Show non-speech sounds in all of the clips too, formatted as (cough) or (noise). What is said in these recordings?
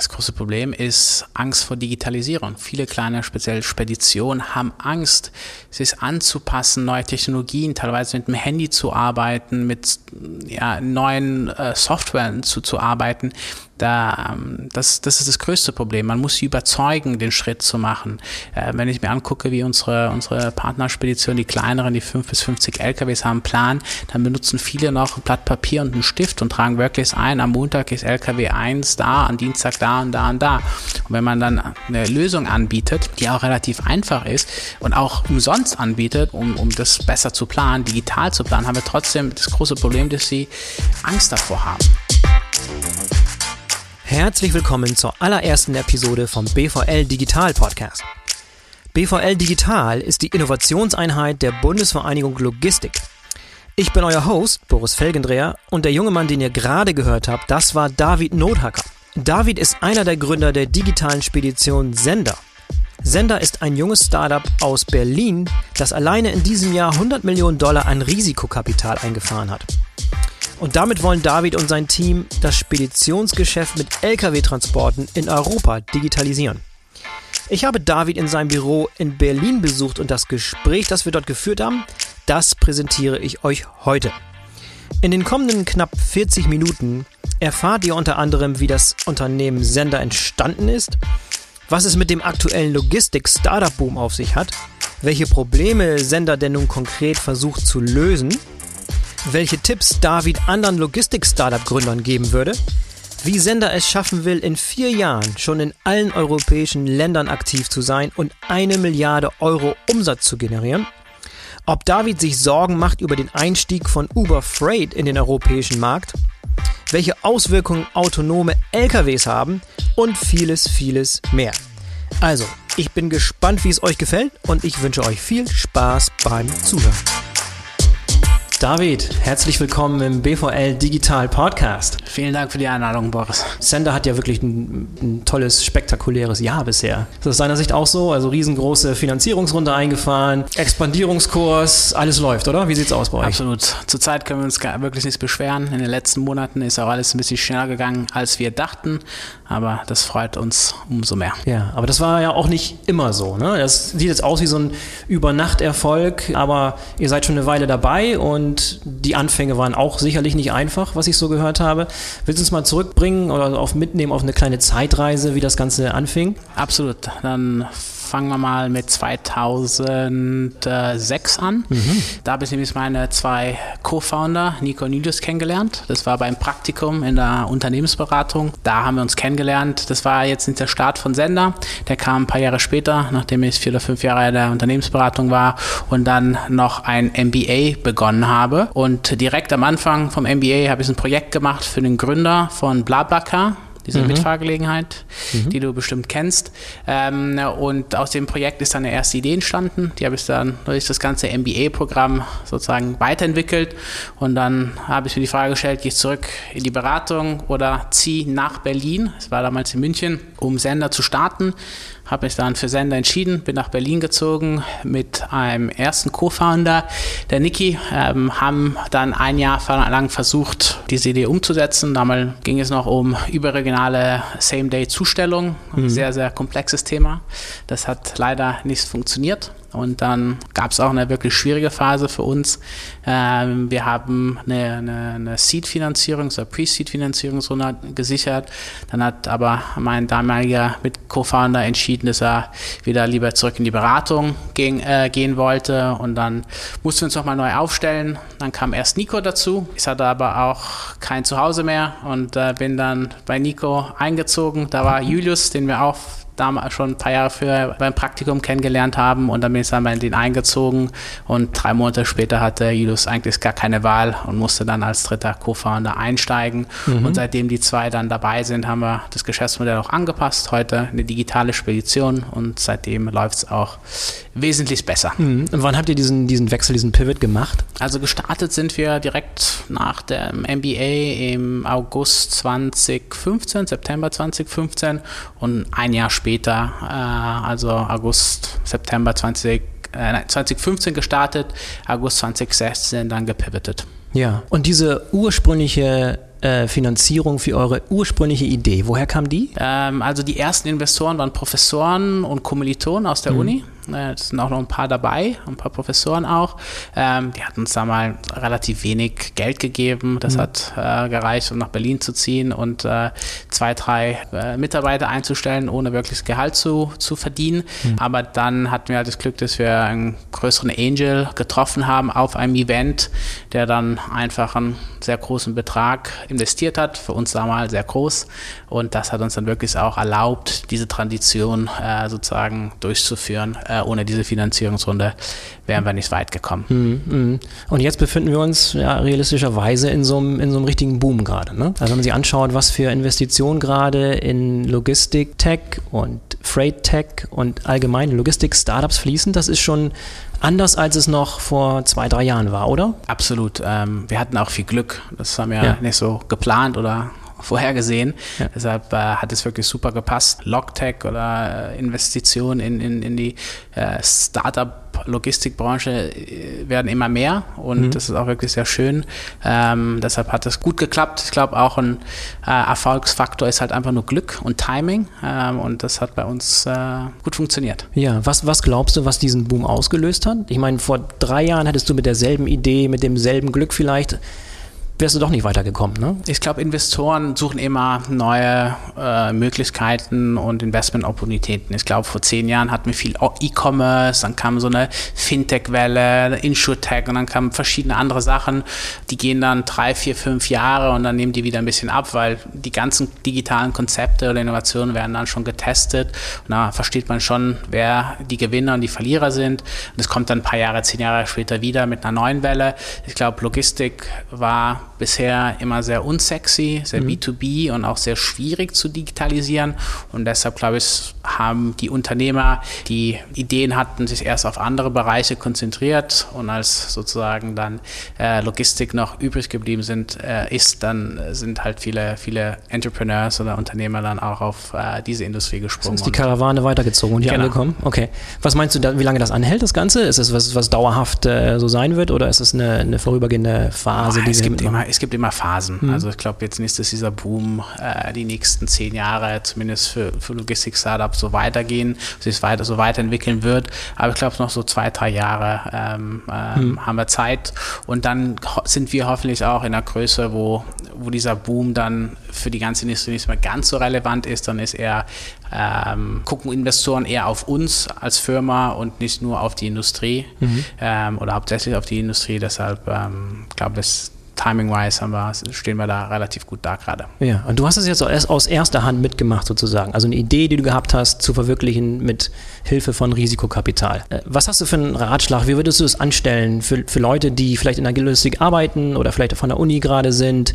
Das große Problem ist Angst vor Digitalisierung. Viele kleine, speziell Speditionen, haben Angst, sich anzupassen, neue Technologien, teilweise mit dem Handy zu arbeiten, mit ja, neuen äh, Software zu, zu arbeiten, da, ähm, das, das ist das größte Problem. Man muss sie überzeugen, den Schritt zu machen. Äh, wenn ich mir angucke, wie unsere, unsere Partnerspedition, die kleineren, die 5 bis 50 LKWs haben, planen, dann benutzen viele noch ein Blatt Papier und einen Stift und tragen wirklich ein, am Montag ist LKW 1 da, am Dienstag da und da und da. Und wenn man dann eine Lösung anbietet, die auch relativ einfach ist und auch umsonst anbietet, um, um das besser zu planen, digital zu planen, haben wir trotzdem das große Problem, dass sie Angst davor haben. Herzlich willkommen zur allerersten Episode vom BVL Digital Podcast. BVL Digital ist die Innovationseinheit der Bundesvereinigung Logistik. Ich bin euer Host, Boris Felgendreher, und der junge Mann, den ihr gerade gehört habt, das war David Nothacker. David ist einer der Gründer der digitalen Spedition Sender. Sender ist ein junges Startup aus Berlin, das alleine in diesem Jahr 100 Millionen Dollar an Risikokapital eingefahren hat. Und damit wollen David und sein Team das Speditionsgeschäft mit Lkw-Transporten in Europa digitalisieren. Ich habe David in seinem Büro in Berlin besucht und das Gespräch, das wir dort geführt haben, das präsentiere ich euch heute. In den kommenden knapp 40 Minuten erfahrt ihr unter anderem, wie das Unternehmen Sender entstanden ist, was es mit dem aktuellen Logistik-Startup-Boom auf sich hat, welche Probleme Sender denn nun konkret versucht zu lösen welche Tipps David anderen Logistik-Startup-Gründern geben würde, wie Sender es schaffen will, in vier Jahren schon in allen europäischen Ländern aktiv zu sein und eine Milliarde Euro Umsatz zu generieren, ob David sich Sorgen macht über den Einstieg von Uber Freight in den europäischen Markt, welche Auswirkungen autonome LKWs haben und vieles, vieles mehr. Also, ich bin gespannt, wie es euch gefällt und ich wünsche euch viel Spaß beim Zuhören. David, herzlich willkommen im BVL Digital Podcast. Vielen Dank für die Einladung, Boris. Sender hat ja wirklich ein, ein, tolles, spektakuläres Jahr bisher. Ist das aus deiner Sicht auch so? Also riesengroße Finanzierungsrunde eingefahren, Expandierungskurs, alles läuft, oder? Wie sieht's aus bei euch? Absolut. Zurzeit können wir uns wirklich nichts beschweren. In den letzten Monaten ist auch alles ein bisschen schneller gegangen, als wir dachten. Aber das freut uns umso mehr. Ja, aber das war ja auch nicht immer so. Ne? Das sieht jetzt aus wie so ein Übernachterfolg, aber ihr seid schon eine Weile dabei und und die Anfänge waren auch sicherlich nicht einfach, was ich so gehört habe. Willst du uns mal zurückbringen oder auf mitnehmen auf eine kleine Zeitreise, wie das Ganze anfing? Absolut. Dann fangen wir mal mit 2006 an. Mhm. Da habe ich nämlich meine zwei Co-Founder, Nico und Julius, kennengelernt. Das war beim Praktikum in der Unternehmensberatung. Da haben wir uns kennengelernt. Das war jetzt nicht der Start von Sender. Der kam ein paar Jahre später, nachdem ich vier oder fünf Jahre in der Unternehmensberatung war und dann noch ein MBA begonnen habe. Und direkt am Anfang vom MBA habe ich ein Projekt gemacht für den Gründer von BlaBlaCar diese mhm. Mitfahrgelegenheit, mhm. die du bestimmt kennst. Ähm, und aus dem Projekt ist dann eine erste Idee entstanden. Die habe ich dann durch das ganze MBA-Programm sozusagen weiterentwickelt. Und dann habe ich mir die Frage gestellt, gehe ich zurück in die Beratung oder ziehe nach Berlin, es war damals in München, um Sender zu starten habe mich dann für Sender entschieden, bin nach Berlin gezogen mit einem ersten Co-Founder, der Niki, ähm, haben dann ein Jahr lang versucht, diese Idee umzusetzen. Damals ging es noch um überregionale Same-Day-Zustellung, mhm. sehr, sehr komplexes Thema. Das hat leider nicht funktioniert. Und dann gab es auch eine wirklich schwierige Phase für uns. Ähm, wir haben eine, eine, eine Seed-Finanzierung, so Pre-Seed-Finanzierungsrunde gesichert. Dann hat aber mein damaliger Mit-Co-Founder entschieden, dass er wieder lieber zurück in die Beratung gehen, äh, gehen wollte. Und dann mussten wir uns nochmal neu aufstellen. Dann kam erst Nico dazu. Ich hatte aber auch kein Zuhause mehr und äh, bin dann bei Nico eingezogen. Da war Julius, den wir auch damals schon ein paar Jahre früher beim Praktikum kennengelernt haben und dann bin ich dann bei denen eingezogen und drei Monate später hatte Julius eigentlich gar keine Wahl und musste dann als dritter Co-Founder einsteigen mhm. und seitdem die zwei dann dabei sind, haben wir das Geschäftsmodell auch angepasst. Heute eine digitale Spedition und seitdem läuft es auch wesentlich besser. Mhm. Und wann habt ihr diesen, diesen Wechsel, diesen Pivot gemacht? Also gestartet sind wir direkt nach dem MBA im August 2015, September 2015 und ein Jahr später später, äh, also August, September 20, äh, 2015 gestartet, August 2016 dann gepivotet. Ja, und diese ursprüngliche äh, Finanzierung für eure ursprüngliche Idee. Woher kam die? Ähm, also die ersten Investoren waren Professoren und Kommilitonen aus der mhm. Uni. Äh, es sind auch noch ein paar dabei, ein paar Professoren auch. Ähm, die hatten uns da mal relativ wenig Geld gegeben. Das mhm. hat äh, gereicht, um nach Berlin zu ziehen und äh, zwei, drei äh, Mitarbeiter einzustellen, ohne wirkliches Gehalt zu, zu verdienen. Mhm. Aber dann hatten wir halt das Glück, dass wir einen größeren Angel getroffen haben auf einem Event, der dann einfach einen sehr großen Betrag investiert hat. Für uns damals sehr groß. Und das hat uns dann wirklich auch erlaubt, diese Tradition äh, sozusagen durchzuführen äh, ohne diese Finanzierungsrunde wären wir nicht weit gekommen. Mhm. Und jetzt befinden wir uns ja, realistischerweise in so einem, in so einem richtigen Boom gerade. Ne? Also wenn man sich anschaut, was für Investitionen gerade in Logistik-Tech und Freight-Tech und allgemein Logistik-Startups fließen, das ist schon anders, als es noch vor zwei, drei Jahren war, oder? Absolut. Ähm, wir hatten auch viel Glück. Das haben wir ja. nicht so geplant oder vorhergesehen. Ja. Deshalb äh, hat es wirklich super gepasst. Logtech oder äh, Investitionen in, in, in die äh, Startup-Logistikbranche äh, werden immer mehr und mhm. das ist auch wirklich sehr schön. Ähm, deshalb hat es gut geklappt. Ich glaube, auch ein äh, Erfolgsfaktor ist halt einfach nur Glück und Timing ähm, und das hat bei uns äh, gut funktioniert. Ja, was, was glaubst du, was diesen Boom ausgelöst hat? Ich meine, vor drei Jahren hättest du mit derselben Idee, mit demselben Glück vielleicht wärst du doch nicht weitergekommen. Ne? Ich glaube, Investoren suchen immer neue äh, Möglichkeiten und Investment-Opportunitäten. Ich glaube, vor zehn Jahren hatten wir viel E-Commerce, dann kam so eine Fintech-Welle, Insurtech und dann kamen verschiedene andere Sachen. Die gehen dann drei, vier, fünf Jahre und dann nehmen die wieder ein bisschen ab, weil die ganzen digitalen Konzepte oder Innovationen werden dann schon getestet. Und da versteht man schon, wer die Gewinner und die Verlierer sind. Und es kommt dann ein paar Jahre, zehn Jahre später wieder mit einer neuen Welle. Ich glaube, Logistik war bisher immer sehr unsexy, sehr mhm. B2B und auch sehr schwierig zu digitalisieren. Und deshalb, glaube ich, haben die Unternehmer, die Ideen hatten, sich erst auf andere Bereiche konzentriert und als sozusagen dann äh, Logistik noch übrig geblieben sind, äh, ist, dann sind halt viele, viele Entrepreneurs oder Unternehmer dann auch auf äh, diese Industrie gesprungen. Ist die Karawane weitergezogen und hier genau. angekommen? Okay. Was meinst du, da, wie lange das anhält, das Ganze? Ist es was, was dauerhaft äh, so sein wird oder ist es eine, eine vorübergehende Phase, oh, die es gibt immer, es gibt immer Phasen. Mhm. Also ich glaube jetzt nicht, dass dieser Boom äh, die nächsten zehn Jahre zumindest für, für Logistik-Startups so weitergehen, sich weiter, so weiterentwickeln wird. Aber ich glaube noch so zwei, drei Jahre ähm, ähm, mhm. haben wir Zeit. Und dann sind wir hoffentlich auch in der Größe, wo, wo dieser Boom dann für die ganze Industrie nicht mehr ganz so relevant ist. Dann ist eher ähm, gucken Investoren eher auf uns als Firma und nicht nur auf die Industrie mhm. ähm, oder hauptsächlich auf die Industrie. Deshalb ähm, glaube ich, timing-wise stehen wir da relativ gut da gerade. Ja, und du hast es jetzt aus erster Hand mitgemacht sozusagen. Also eine Idee, die du gehabt hast, zu verwirklichen mit Hilfe von Risikokapital. Äh, was hast du für einen Ratschlag? Wie würdest du das anstellen für, für Leute, die vielleicht in der Logistik arbeiten oder vielleicht von der Uni gerade sind?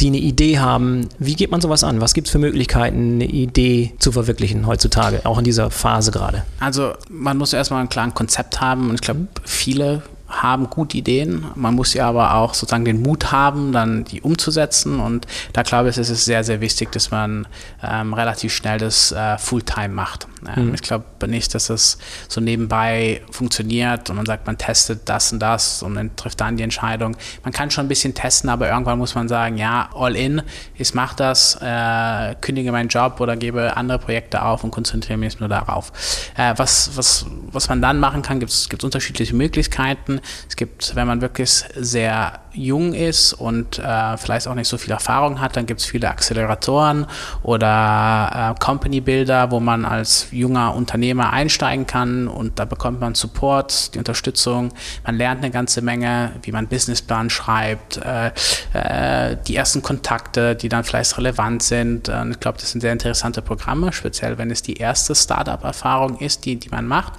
die eine Idee haben. Wie geht man sowas an? Was gibt es für Möglichkeiten, eine Idee zu verwirklichen heutzutage, auch in dieser Phase gerade? Also man muss erstmal ein klares Konzept haben und ich glaube, viele haben gute Ideen. Man muss ja aber auch sozusagen den Mut haben, dann die umzusetzen. Und da glaube ich, ist es sehr, sehr wichtig, dass man ähm, relativ schnell das äh, Fulltime macht. Ähm, mhm. Ich glaube nicht, dass das so nebenbei funktioniert und man sagt, man testet das und das und dann trifft dann die Entscheidung. Man kann schon ein bisschen testen, aber irgendwann muss man sagen, ja, all in, ich mache das, äh, kündige meinen Job oder gebe andere Projekte auf und konzentriere mich nur darauf. Äh, was, was, was man dann machen kann, gibt es unterschiedliche Möglichkeiten. Es gibt, wenn man wirklich sehr jung ist und äh, vielleicht auch nicht so viel Erfahrung hat, dann gibt es viele Acceleratoren oder äh, Company Builder, wo man als junger Unternehmer einsteigen kann und da bekommt man Support, die Unterstützung. Man lernt eine ganze Menge, wie man Businessplan schreibt, äh, äh, die ersten Kontakte, die dann vielleicht relevant sind. Ich glaube, das sind sehr interessante Programme, speziell wenn es die erste Startup-Erfahrung ist, die, die man macht.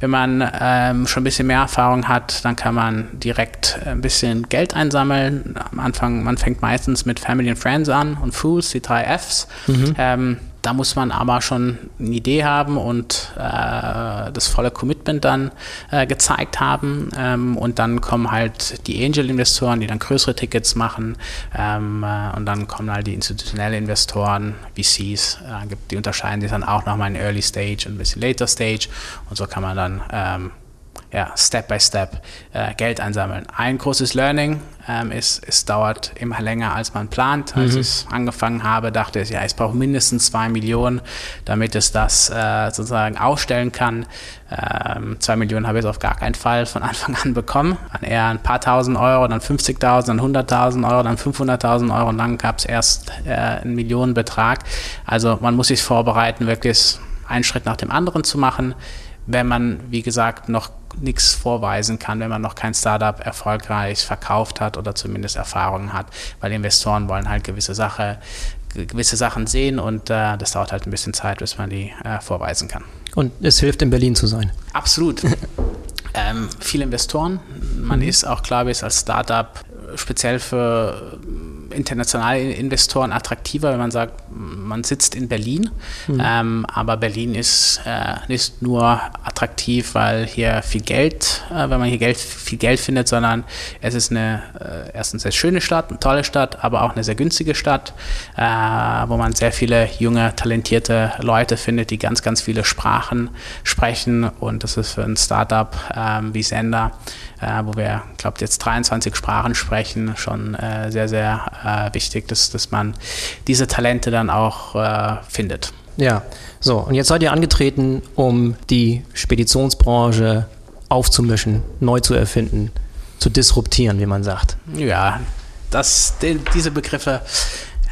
Wenn man ähm, schon ein bisschen mehr Erfahrung hat, dann kann man direkt ein bisschen Geld einsammeln. Am Anfang, man fängt meistens mit Family and Friends an und Fools, die drei Fs. Mhm. Ähm, da muss man aber schon eine Idee haben und äh, das volle Commitment dann äh, gezeigt haben. Ähm, und dann kommen halt die Angel-Investoren, die dann größere Tickets machen. Ähm, äh, und dann kommen halt die institutionellen Investoren, VCs. Äh, die unterscheiden sich dann auch nochmal in Early Stage und ein bisschen Later Stage. Und so kann man dann ähm, ja, Step by Step äh, Geld einsammeln. Ein großes Learning ähm, ist, es dauert immer länger, als man plant. Als mhm. ich angefangen habe, dachte ich, ja, ich brauche mindestens zwei Millionen, damit es das äh, sozusagen aufstellen kann. Ähm, zwei Millionen habe ich auf gar keinen Fall von (laughs) Anfang an bekommen. Dann eher ein paar tausend Euro, dann 50.000, dann 100.000 Euro, dann 500.000 Euro und dann gab es erst äh, einen Millionenbetrag. Also man muss sich vorbereiten, wirklich einen Schritt nach dem anderen zu machen wenn man, wie gesagt, noch nichts vorweisen kann, wenn man noch kein Startup erfolgreich verkauft hat oder zumindest Erfahrungen hat, weil Investoren wollen halt gewisse Sache, gewisse Sachen sehen und äh, das dauert halt ein bisschen Zeit, bis man die äh, vorweisen kann. Und es hilft in Berlin zu sein. Absolut. (laughs) ähm, viele Investoren. Man mhm. ist auch, glaube ich, als Startup speziell für internationale Investoren attraktiver, wenn man sagt, man sitzt in Berlin. Mhm. Ähm, aber Berlin ist äh, nicht nur attraktiv, weil hier viel Geld, äh, wenn man hier Geld, viel Geld findet, sondern es ist eine äh, erstens sehr schöne Stadt, eine tolle Stadt, aber auch eine sehr günstige Stadt, äh, wo man sehr viele junge, talentierte Leute findet, die ganz, ganz viele Sprachen sprechen. Und das ist für ein Startup ähm, wie Sender äh, wo wir, glaube jetzt 23 Sprachen sprechen, schon äh, sehr, sehr äh, wichtig, dass, dass man diese Talente dann auch äh, findet. Ja, so, und jetzt seid ihr angetreten, um die Speditionsbranche aufzumischen, neu zu erfinden, zu disruptieren, wie man sagt. Ja, das, die, diese Begriffe.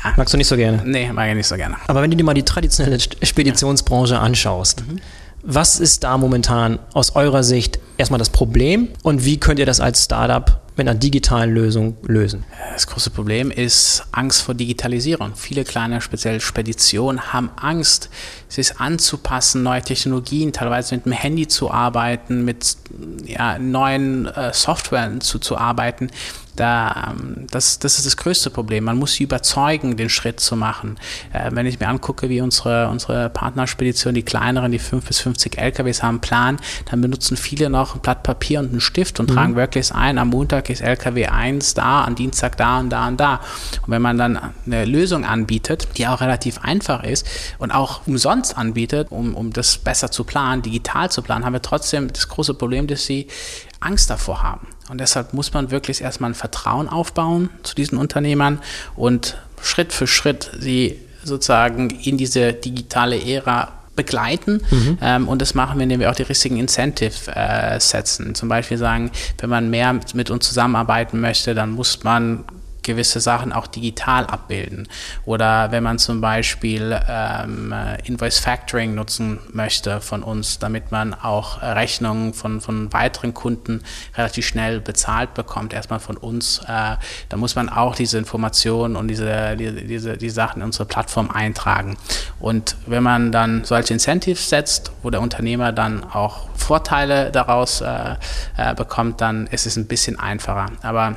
Ja. Magst du nicht so gerne? Nee, mag ich nicht so gerne. Aber wenn du dir mal die traditionelle Speditionsbranche anschaust, mhm. was ist da momentan aus eurer Sicht erstmal das Problem und wie könnt ihr das als Startup mit einer digitalen Lösung lösen? Das große Problem ist Angst vor Digitalisierung. Viele kleine, speziell Speditionen, haben Angst, sich anzupassen, neue Technologien, teilweise mit dem Handy zu arbeiten, mit ja, neuen äh, Software zu, zu arbeiten da, ähm, das, das ist das größte Problem. Man muss sie überzeugen, den Schritt zu machen. Äh, wenn ich mir angucke, wie unsere, unsere Partnerspedition, die kleineren, die 5 bis 50 LKWs haben, planen, dann benutzen viele noch ein Blatt Papier und einen Stift und mhm. tragen wirklich ein, am Montag ist LKW 1 da, am Dienstag da und da und da. Und wenn man dann eine Lösung anbietet, die auch relativ einfach ist und auch umsonst anbietet, um, um das besser zu planen, digital zu planen, haben wir trotzdem das große Problem, dass sie Angst davor haben. Und deshalb muss man wirklich erstmal ein Vertrauen aufbauen zu diesen Unternehmern und Schritt für Schritt sie sozusagen in diese digitale Ära begleiten. Mhm. Ähm, und das machen wir, indem wir auch die richtigen Incentive äh, setzen. Zum Beispiel sagen, wenn man mehr mit uns zusammenarbeiten möchte, dann muss man gewisse Sachen auch digital abbilden. Oder wenn man zum Beispiel ähm, Invoice Factoring nutzen möchte von uns, damit man auch Rechnungen von, von weiteren Kunden relativ schnell bezahlt bekommt, erstmal von uns, äh, da muss man auch diese Informationen und diese, die, diese die Sachen in unsere Plattform eintragen. Und wenn man dann solche Incentives setzt, wo der Unternehmer dann auch Vorteile daraus äh, äh, bekommt, dann ist es ein bisschen einfacher. Aber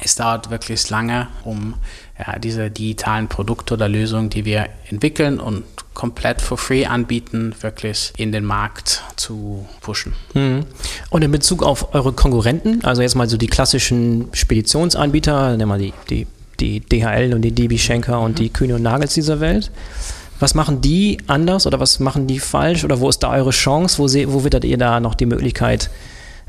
es dauert wirklich lange, um ja, diese digitalen Produkte oder Lösungen, die wir entwickeln und komplett for free anbieten, wirklich in den Markt zu pushen. Mhm. Und in Bezug auf eure Konkurrenten, also jetzt mal so die klassischen Speditionsanbieter, nehmen wir die, die, die DHL und die DB Schenker und mhm. die Kühne und Nagels dieser Welt. Was machen die anders oder was machen die falsch oder wo ist da eure Chance? Wo, wo wittert ihr da noch die Möglichkeit,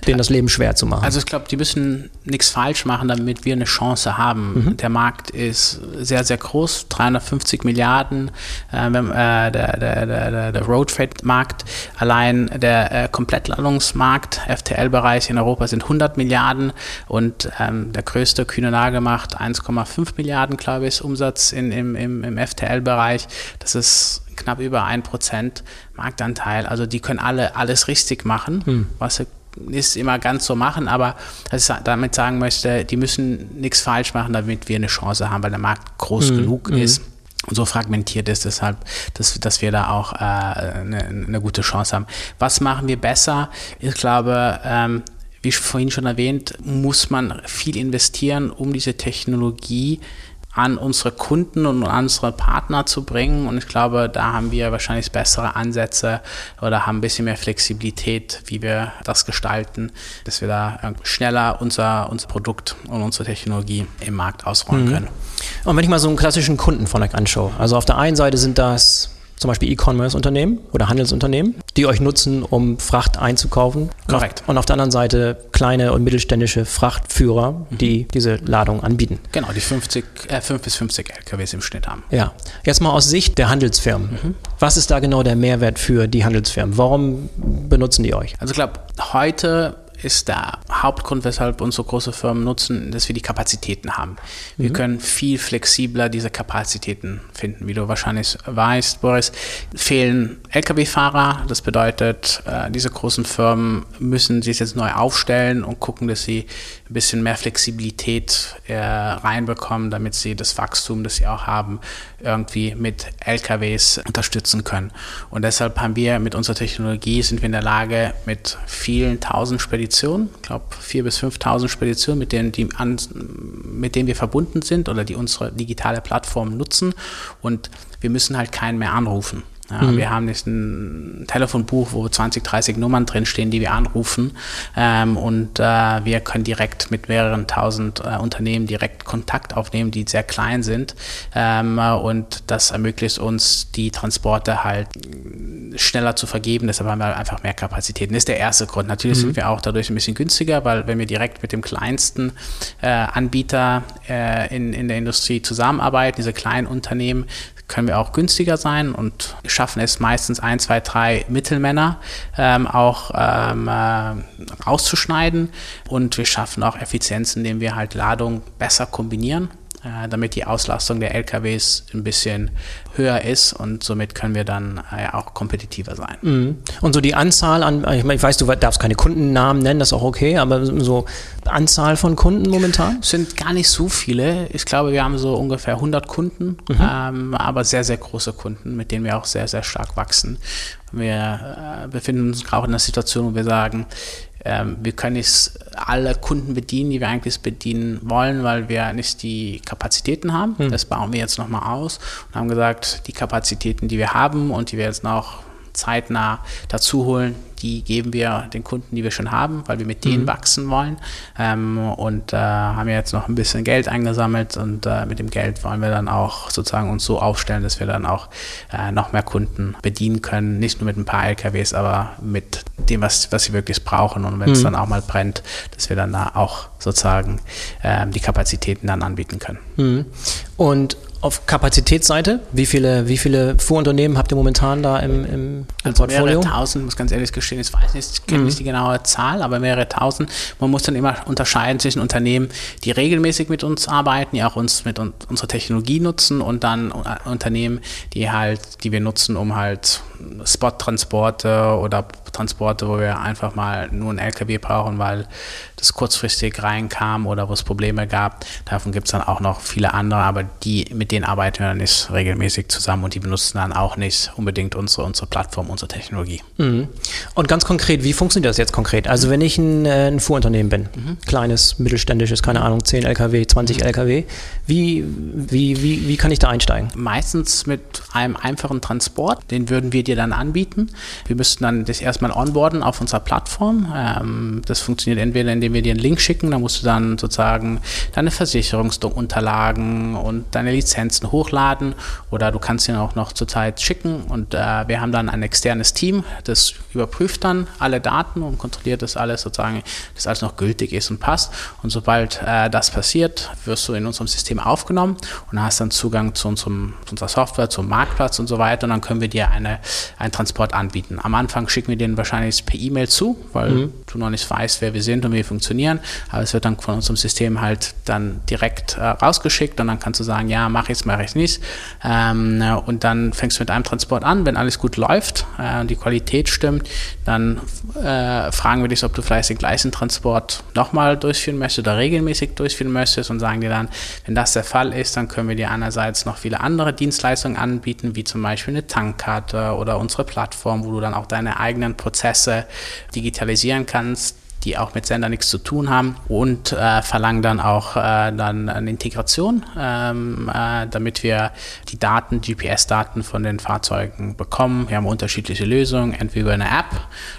denen das Leben schwer zu machen. Also ich glaube, die müssen nichts falsch machen, damit wir eine Chance haben. Mhm. Der Markt ist sehr, sehr groß, 350 Milliarden, äh, äh, der, der, der, der Road Freight Markt, allein der äh, Komplettladungsmarkt, FTL-Bereich in Europa sind 100 Milliarden und ähm, der größte Kühne Nagel macht 1,5 Milliarden, glaube ich, Umsatz in, im, im, im FTL-Bereich. Das ist knapp über ein Prozent Marktanteil. Also die können alle alles richtig machen, mhm. was sie nicht immer ganz so machen, aber was ich damit sagen möchte, die müssen nichts falsch machen, damit wir eine Chance haben, weil der Markt groß mhm. genug mhm. ist und so fragmentiert ist, deshalb, dass, dass wir da auch äh, eine, eine gute Chance haben. Was machen wir besser? Ich glaube, ähm, wie vorhin schon erwähnt, muss man viel investieren, um diese Technologie an unsere Kunden und an unsere Partner zu bringen. Und ich glaube, da haben wir wahrscheinlich bessere Ansätze oder haben ein bisschen mehr Flexibilität, wie wir das gestalten, dass wir da schneller unser, unser Produkt und unsere Technologie im Markt ausrollen mhm. können. Und wenn ich mal so einen klassischen Kunden von euch anschaue, also auf der einen Seite sind das zum Beispiel E-Commerce-Unternehmen oder Handelsunternehmen, die euch nutzen, um Fracht einzukaufen. Korrekt. Und auf der anderen Seite kleine und mittelständische Frachtführer, die diese Ladung anbieten. Genau, die 50, äh, 5 bis 50 LKWs im Schnitt haben. Ja. Jetzt mal aus Sicht der Handelsfirmen. Mhm. Was ist da genau der Mehrwert für die Handelsfirmen? Warum benutzen die euch? Also ich glaube, heute ist der Hauptgrund, weshalb unsere große Firmen nutzen, dass wir die Kapazitäten haben. Wir mhm. können viel flexibler diese Kapazitäten finden. Wie du wahrscheinlich weißt, Boris, fehlen Lkw-Fahrer. Das bedeutet, äh, diese großen Firmen müssen sich jetzt neu aufstellen und gucken, dass sie ein bisschen mehr Flexibilität äh, reinbekommen, damit sie das Wachstum, das sie auch haben, irgendwie mit LKWs unterstützen können. Und deshalb haben wir mit unserer Technologie sind wir in der Lage, mit vielen tausend Speditionen, ich glaube vier bis 5.000 Speditionen, mit denen, die an, mit denen wir verbunden sind oder die unsere digitale Plattform nutzen. Und wir müssen halt keinen mehr anrufen. Ja, mhm. Wir haben jetzt ein Telefonbuch, wo 20, 30 Nummern drinstehen, die wir anrufen. Ähm, und äh, wir können direkt mit mehreren tausend äh, Unternehmen direkt Kontakt aufnehmen, die sehr klein sind. Ähm, und das ermöglicht uns, die Transporte halt schneller zu vergeben. Deshalb haben wir einfach mehr Kapazitäten. Das ist der erste Grund. Natürlich mhm. sind wir auch dadurch ein bisschen günstiger, weil wenn wir direkt mit dem kleinsten äh, Anbieter äh, in, in der Industrie zusammenarbeiten, diese kleinen Unternehmen, können wir auch günstiger sein und schaffen es meistens ein, zwei, drei Mittelmänner ähm, auch ähm, äh, auszuschneiden und wir schaffen auch Effizienzen, indem wir halt Ladung besser kombinieren damit die Auslastung der LKWs ein bisschen höher ist und somit können wir dann äh, auch kompetitiver sein. Mhm. Und so die Anzahl an, ich, meine, ich weiß, du darfst keine Kundennamen nennen, das ist auch okay, aber so Anzahl von Kunden momentan? Sind gar nicht so viele. Ich glaube, wir haben so ungefähr 100 Kunden, mhm. ähm, aber sehr, sehr große Kunden, mit denen wir auch sehr, sehr stark wachsen. Wir äh, befinden uns gerade in einer Situation, wo wir sagen, ähm, wir können nicht alle Kunden bedienen, die wir eigentlich bedienen wollen, weil wir nicht die Kapazitäten haben. Hm. Das bauen wir jetzt nochmal aus und haben gesagt, die Kapazitäten, die wir haben und die wir jetzt noch zeitnah dazu holen, die geben wir den Kunden, die wir schon haben, weil wir mit denen mhm. wachsen wollen. Ähm, und äh, haben jetzt noch ein bisschen Geld eingesammelt und äh, mit dem Geld wollen wir dann auch sozusagen uns so aufstellen, dass wir dann auch äh, noch mehr Kunden bedienen können. Nicht nur mit ein paar LKWs, aber mit dem, was, was sie wirklich brauchen. Und wenn es mhm. dann auch mal brennt, dass wir dann da auch sozusagen ähm, die Kapazitäten dann anbieten können. Mhm. Und auf Kapazitätsseite, wie viele, wie viele Fuhrunternehmen habt ihr momentan da im, im, also Portfolio? Mehrere tausend, muss ganz ehrlich gestehen, ich weiß nicht, ich kenne mhm. nicht die genaue Zahl, aber mehrere tausend. Man muss dann immer unterscheiden zwischen Unternehmen, die regelmäßig mit uns arbeiten, die auch uns mit un unserer Technologie nutzen und dann äh, Unternehmen, die halt, die wir nutzen, um halt Spot-Transporte oder Transporte, wo wir einfach mal nur ein LKW brauchen, weil das kurzfristig reinkam oder wo es Probleme gab. Davon gibt es dann auch noch viele andere, aber die, mit denen arbeiten wir dann nicht regelmäßig zusammen und die benutzen dann auch nicht unbedingt unsere, unsere Plattform, unsere Technologie. Mhm. Und ganz konkret, wie funktioniert das jetzt konkret? Also wenn ich ein, äh, ein Fuhrunternehmen bin, mhm. kleines, mittelständisches, keine Ahnung, 10 LKW, 20 mhm. LKW, wie, wie, wie, wie kann ich da einsteigen? Meistens mit einem einfachen Transport, den würden wir dir dann anbieten. Wir müssten dann das erstmal onboarden auf unserer Plattform. Ähm, das funktioniert entweder, indem wir dir einen Link schicken, da musst du dann sozusagen deine Versicherungsunterlagen und deine Lizenzen hochladen oder du kannst ihn auch noch zurzeit schicken und äh, wir haben dann ein externes Team, das überprüft dann alle Daten und kontrolliert, dass alles sozusagen, dass alles noch gültig ist und passt und sobald äh, das passiert, wirst du in unserem System aufgenommen und hast dann Zugang zu, unserem, zu unserer Software, zum Marktplatz und so weiter und dann können wir dir eine, einen Transport anbieten. Am Anfang schicken wir den wahrscheinlich per E-Mail zu, weil mhm. du noch nicht weißt, wer wir sind und wie wir funktionieren. Aber es wird dann von unserem System halt dann direkt äh, rausgeschickt und dann kannst du sagen, ja, mache ich es, mache ich es nicht. Ähm, und dann fängst du mit einem Transport an. Wenn alles gut läuft äh, und die Qualität stimmt, dann äh, fragen wir dich, ob du vielleicht den gleichen Transport nochmal durchführen möchtest oder regelmäßig durchführen möchtest und sagen dir dann, wenn das der Fall ist, dann können wir dir einerseits noch viele andere Dienstleistungen anbieten, wie zum Beispiel eine Tankkarte oder unsere Plattform, wo du dann auch deine eigenen Prozesse digitalisieren kannst die auch mit Sender nichts zu tun haben und äh, verlangen dann auch äh, dann eine Integration, ähm, äh, damit wir die Daten, GPS-Daten von den Fahrzeugen bekommen. Wir haben unterschiedliche Lösungen, entweder über eine App,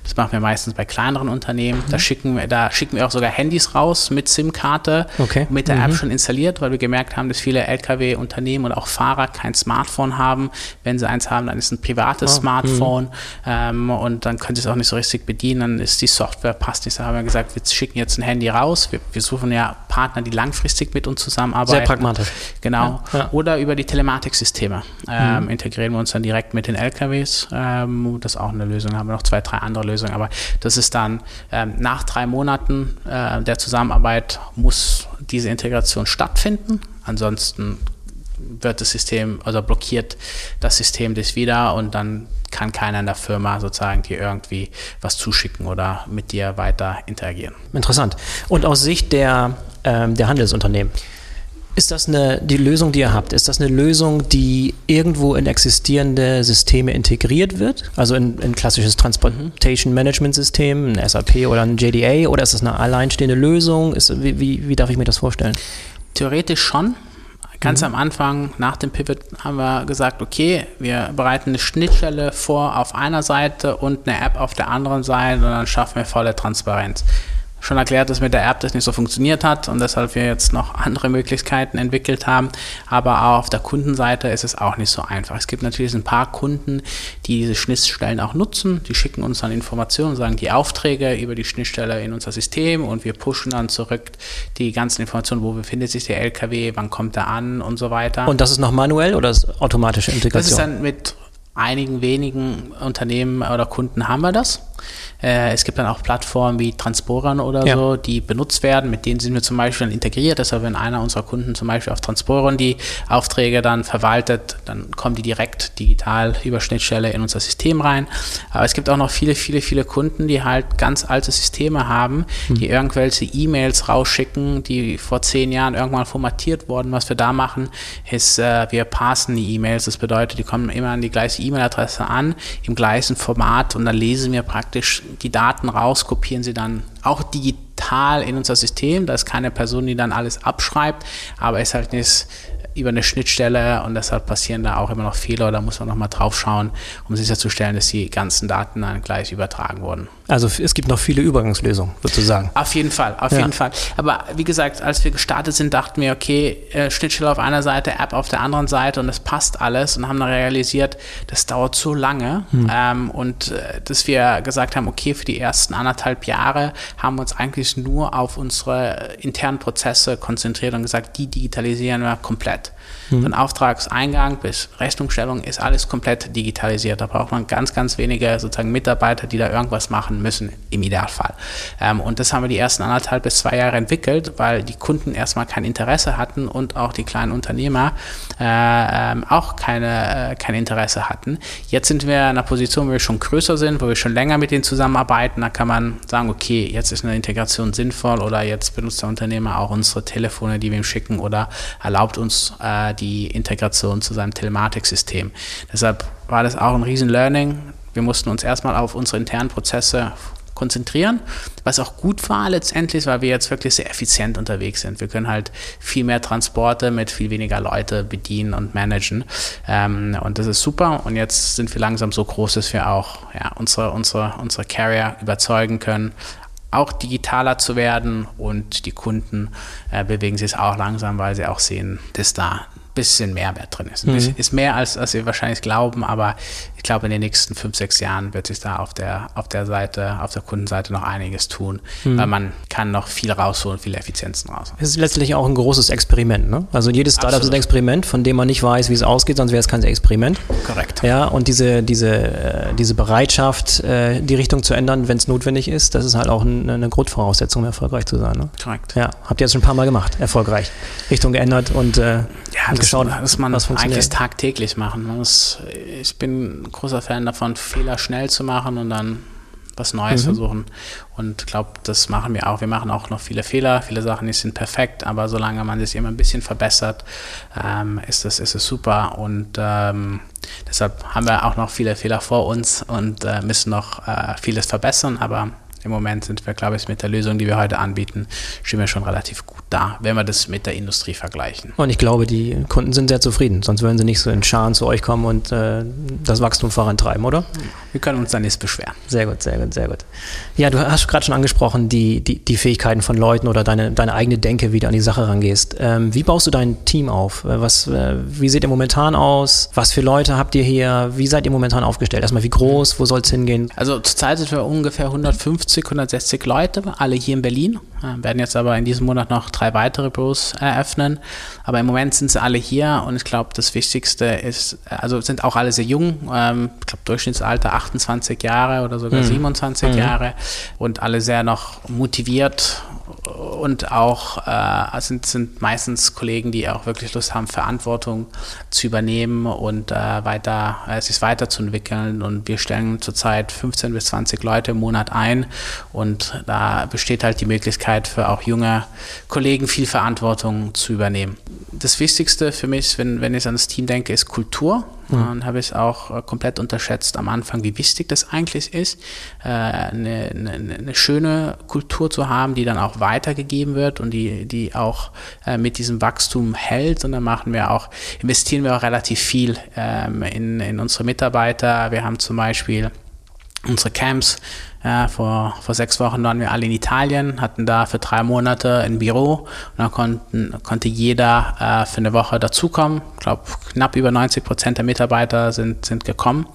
das machen wir meistens bei kleineren Unternehmen, mhm. da, schicken wir, da schicken wir auch sogar Handys raus mit SIM-Karte, okay. mit der mhm. App schon installiert, weil wir gemerkt haben, dass viele Lkw-Unternehmen und auch Fahrer kein Smartphone haben. Wenn sie eins haben, dann ist es ein privates oh. Smartphone mhm. ähm, und dann können sie es auch nicht so richtig bedienen, dann ist die Software passt nicht. Da haben wir gesagt, wir schicken jetzt ein Handy raus. Wir, wir suchen ja Partner, die langfristig mit uns zusammenarbeiten. Sehr pragmatisch. Genau. Ja, ja. Oder über die Telematiksysteme ähm, mhm. integrieren wir uns dann direkt mit den LKWs. Ähm, das ist auch eine Lösung. Da haben wir noch zwei, drei andere Lösungen. Aber das ist dann ähm, nach drei Monaten äh, der Zusammenarbeit muss diese Integration stattfinden. Ansonsten wird das System oder blockiert das System das wieder und dann kann keiner in der Firma sozusagen dir irgendwie was zuschicken oder mit dir weiter interagieren. Interessant. Und aus Sicht der, ähm, der Handelsunternehmen, ist das eine, die Lösung, die ihr habt, ist das eine Lösung, die irgendwo in existierende Systeme integriert wird? Also in ein klassisches Transportation Management System, ein SAP oder ein JDA? Oder ist das eine alleinstehende Lösung? Ist, wie, wie, wie darf ich mir das vorstellen? Theoretisch schon. Ganz mhm. am Anfang, nach dem Pivot, haben wir gesagt, okay, wir bereiten eine Schnittstelle vor auf einer Seite und eine App auf der anderen Seite und dann schaffen wir volle Transparenz schon erklärt, dass mit der App das nicht so funktioniert hat und deshalb wir jetzt noch andere Möglichkeiten entwickelt haben. Aber auch auf der Kundenseite ist es auch nicht so einfach. Es gibt natürlich ein paar Kunden, die diese Schnittstellen auch nutzen. Die schicken uns dann Informationen, sagen die Aufträge über die Schnittstelle in unser System und wir pushen dann zurück die ganzen Informationen, wo befindet sich der LKW, wann kommt er an und so weiter. Und das ist noch manuell oder ist automatische Integration? Das ist dann mit einigen wenigen Unternehmen oder Kunden haben wir das. Äh, es gibt dann auch Plattformen wie Transporern oder ja. so, die benutzt werden. Mit denen sind wir zum Beispiel dann integriert. Deshalb, wenn einer unserer Kunden zum Beispiel auf Transporern die Aufträge dann verwaltet, dann kommen die direkt digital über Schnittstelle in unser System rein. Aber es gibt auch noch viele, viele, viele Kunden, die halt ganz alte Systeme haben, hm. die irgendwelche E-Mails rausschicken, die vor zehn Jahren irgendwann formatiert wurden. Was wir da machen, ist, äh, wir parsen die E-Mails. Das bedeutet, die kommen immer an die gleiche E-Mail-Adresse an, im gleichen Format und dann lesen wir praktisch die Daten raus, kopieren sie dann auch digital in unser System. Da ist keine Person, die dann alles abschreibt, aber es ist halt nicht über eine Schnittstelle und deshalb passieren da auch immer noch Fehler. Da muss man nochmal drauf schauen, um sicherzustellen, dass die ganzen Daten dann gleich übertragen wurden. Also es gibt noch viele Übergangslösungen sozusagen. Auf jeden Fall, auf ja. jeden Fall. Aber wie gesagt, als wir gestartet sind, dachten wir, okay, äh, Schnittstelle auf einer Seite, App auf der anderen Seite und es passt alles und haben dann realisiert, das dauert so lange hm. ähm, und äh, dass wir gesagt haben, okay, für die ersten anderthalb Jahre haben wir uns eigentlich nur auf unsere internen Prozesse konzentriert und gesagt, die digitalisieren wir komplett. Mhm. Von Auftragseingang bis Rechnungsstellung ist alles komplett digitalisiert. Da braucht man ganz, ganz wenige sozusagen Mitarbeiter, die da irgendwas machen müssen, im Idealfall. Ähm, und das haben wir die ersten anderthalb bis zwei Jahre entwickelt, weil die Kunden erstmal kein Interesse hatten und auch die kleinen Unternehmer äh, ähm, auch keine, äh, kein Interesse hatten. Jetzt sind wir in einer Position, wo wir schon größer sind, wo wir schon länger mit denen zusammenarbeiten. Da kann man sagen, okay, jetzt ist eine Integration sinnvoll oder jetzt benutzt der Unternehmer auch unsere Telefone, die wir ihm schicken oder erlaubt uns äh, die Integration zu seinem Telematiksystem. Deshalb war das auch ein riesen Learning. Wir mussten uns erstmal auf unsere internen Prozesse konzentrieren, was auch gut war letztendlich, weil wir jetzt wirklich sehr effizient unterwegs sind. Wir können halt viel mehr Transporte mit viel weniger Leute bedienen und managen ähm, und das ist super und jetzt sind wir langsam so groß, dass wir auch ja, unsere, unsere, unsere Carrier überzeugen können, auch digitaler zu werden und die Kunden äh, bewegen sich auch langsam, weil sie auch sehen, dass da bisschen Mehrwert drin ist. Mhm. Ist mehr als, als wir wahrscheinlich glauben, aber glaube, in den nächsten fünf, sechs Jahren wird sich da auf der, auf der Seite, auf der Kundenseite noch einiges tun, mhm. weil man kann noch viel rausholen, viele Effizienzen raus. Es ist letztlich auch ein großes Experiment. Ne? Also jedes Startup Absolut. ist ein Experiment, von dem man nicht weiß, wie es ausgeht, sonst wäre es kein Experiment. Korrekt. Ja, und diese, diese, äh, diese Bereitschaft, äh, die Richtung zu ändern, wenn es notwendig ist, das ist halt auch eine Grundvoraussetzung, um erfolgreich zu sein. Ne? Korrekt. Ja, habt ihr jetzt schon ein paar Mal gemacht, erfolgreich. Richtung geändert und äh, ja, und geschaut, das muss man eigentlich tagtäglich machen. Muss, ich bin großer Fan davon, Fehler schnell zu machen und dann was Neues mhm. versuchen. Und glaube, das machen wir auch. Wir machen auch noch viele Fehler. Viele Sachen nicht sind perfekt, aber solange man sich immer ein bisschen verbessert, ähm, ist, das, ist es super. Und ähm, deshalb haben wir auch noch viele Fehler vor uns und äh, müssen noch äh, vieles verbessern. Aber im Moment sind wir, glaube ich, mit der Lösung, die wir heute anbieten, stehen wir schon relativ gut da, wenn wir das mit der Industrie vergleichen. Und ich glaube, die Kunden sind sehr zufrieden, sonst würden sie nicht so in Scharen zu euch kommen und äh, das Wachstum vorantreiben, oder? Wir können uns da nicht beschweren. Sehr gut, sehr gut, sehr gut. Ja, du hast gerade schon angesprochen, die, die, die Fähigkeiten von Leuten oder deine, deine eigene Denke, wie du an die Sache rangehst. Ähm, wie baust du dein Team auf? Äh, was, äh, wie seht ihr momentan aus? Was für Leute habt ihr hier? Wie seid ihr momentan aufgestellt? Erstmal, wie groß? Wo soll es hingehen? Also zurzeit sind wir ungefähr 150, 160 Leute, alle hier in Berlin. Wir werden jetzt aber in diesem Monat noch drei weitere Büros eröffnen. Aber im Moment sind sie alle hier und ich glaube, das Wichtigste ist, also sind auch alle sehr jung. Ähm, ich glaube, Durchschnittsalter 28 Jahre oder sogar mhm. 27 mhm. Jahre und alle sehr noch motiviert und auch äh, sind, sind meistens Kollegen, die auch wirklich Lust haben, Verantwortung zu übernehmen und äh, weiter, äh, sich weiterzuentwickeln. Und wir stellen zurzeit 15 bis 20 Leute im Monat ein und da besteht halt die Möglichkeit für auch junge Kollegen viel Verantwortung zu übernehmen. Das Wichtigste für mich, wenn, wenn ich an das Team denke, ist Kultur. Mhm. Dann habe ich auch äh, komplett unterschätzt am Anfang, wie wichtig das eigentlich ist, äh, eine, eine, eine schöne Kultur zu haben, die dann auch weitergegeben wird und die, die auch äh, mit diesem Wachstum hält. Und dann machen wir auch, investieren wir auch relativ viel ähm, in, in unsere Mitarbeiter. Wir haben zum Beispiel unsere Camps ja, vor, vor sechs Wochen waren wir alle in Italien, hatten da für drei Monate ein Büro und dann konnten, konnte jeder äh, für eine Woche dazukommen. Ich glaube, knapp über 90 Prozent der Mitarbeiter sind, sind gekommen.